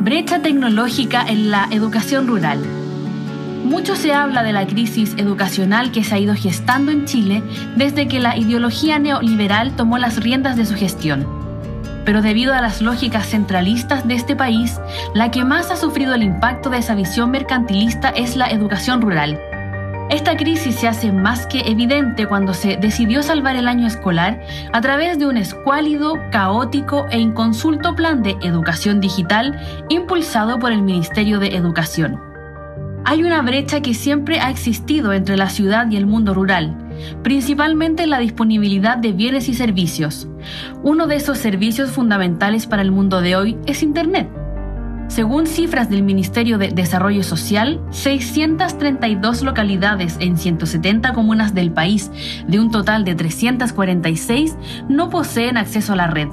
Brecha tecnológica en la educación rural. Mucho se habla de la crisis educacional que se ha ido gestando en Chile desde que la ideología neoliberal tomó las riendas de su gestión. Pero debido a las lógicas centralistas de este país, la que más ha sufrido el impacto de esa visión mercantilista es la educación rural esta crisis se hace más que evidente cuando se decidió salvar el año escolar a través de un escuálido, caótico e inconsulto plan de educación digital impulsado por el Ministerio de Educación. Hay una brecha que siempre ha existido entre la ciudad y el mundo rural, principalmente en la disponibilidad de bienes y servicios. Uno de esos servicios fundamentales para el mundo de hoy es Internet. Según cifras del Ministerio de Desarrollo Social, 632 localidades en 170 comunas del país, de un total de 346, no poseen acceso a la red.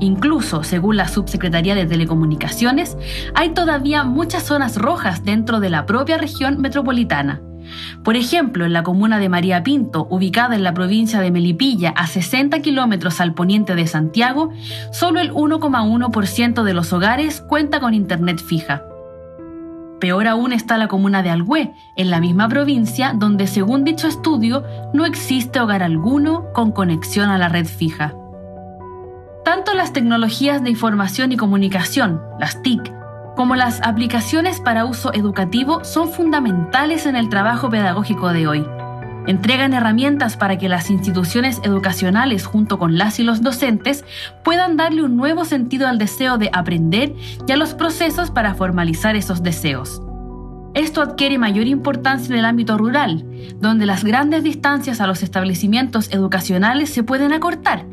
Incluso, según la Subsecretaría de Telecomunicaciones, hay todavía muchas zonas rojas dentro de la propia región metropolitana. Por ejemplo, en la comuna de María Pinto, ubicada en la provincia de Melipilla, a 60 kilómetros al poniente de Santiago, solo el 1,1% de los hogares cuenta con internet fija. Peor aún está la comuna de Alhué, en la misma provincia, donde según dicho estudio no existe hogar alguno con conexión a la red fija. Tanto las tecnologías de información y comunicación, las TIC, como las aplicaciones para uso educativo son fundamentales en el trabajo pedagógico de hoy. Entregan herramientas para que las instituciones educacionales junto con las y los docentes puedan darle un nuevo sentido al deseo de aprender y a los procesos para formalizar esos deseos. Esto adquiere mayor importancia en el ámbito rural, donde las grandes distancias a los establecimientos educacionales se pueden acortar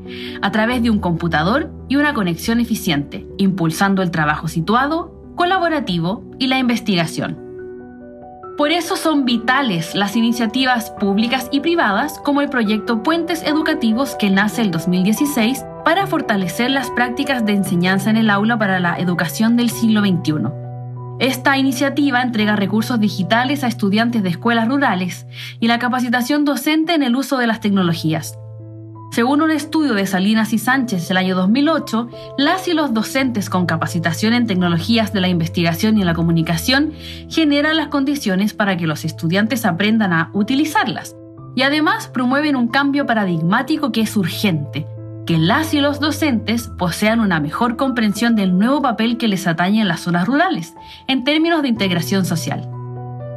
a través de un computador y una conexión eficiente, impulsando el trabajo situado colaborativo y la investigación. Por eso son vitales las iniciativas públicas y privadas como el proyecto Puentes Educativos que nace el 2016 para fortalecer las prácticas de enseñanza en el aula para la educación del siglo XXI. Esta iniciativa entrega recursos digitales a estudiantes de escuelas rurales y la capacitación docente en el uso de las tecnologías. Según un estudio de Salinas y Sánchez del año 2008, las y los docentes con capacitación en tecnologías de la investigación y la comunicación generan las condiciones para que los estudiantes aprendan a utilizarlas y además promueven un cambio paradigmático que es urgente, que las y los docentes posean una mejor comprensión del nuevo papel que les atañe en las zonas rurales, en términos de integración social.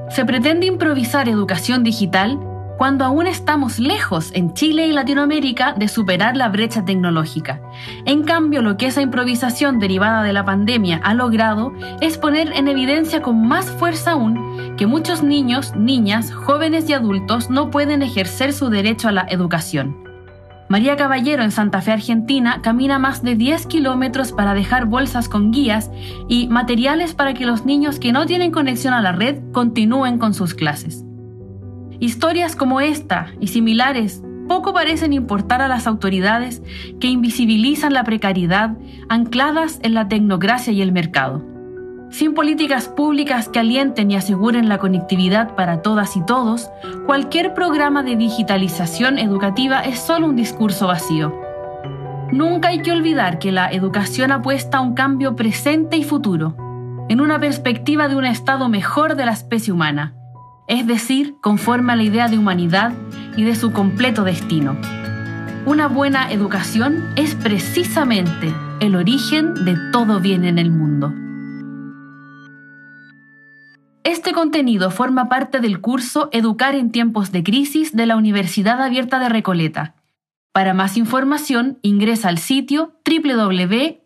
Se pretende improvisar educación digital cuando aún estamos lejos en Chile y Latinoamérica de superar la brecha tecnológica. En cambio, lo que esa improvisación derivada de la pandemia ha logrado es poner en evidencia con más fuerza aún que muchos niños, niñas, jóvenes y adultos no pueden ejercer su derecho a la educación. María Caballero en Santa Fe, Argentina, camina más de 10 kilómetros para dejar bolsas con guías y materiales para que los niños que no tienen conexión a la red continúen con sus clases. Historias como esta y similares poco parecen importar a las autoridades que invisibilizan la precariedad ancladas en la tecnocracia y el mercado. Sin políticas públicas que alienten y aseguren la conectividad para todas y todos, cualquier programa de digitalización educativa es solo un discurso vacío. Nunca hay que olvidar que la educación apuesta a un cambio presente y futuro, en una perspectiva de un estado mejor de la especie humana, es decir, conforme a la idea de humanidad y de su completo destino. Una buena educación es precisamente el origen de todo bien en el mundo. Este contenido forma parte del curso Educar en tiempos de crisis de la Universidad Abierta de Recoleta. Para más información ingresa al sitio www.uar.cl.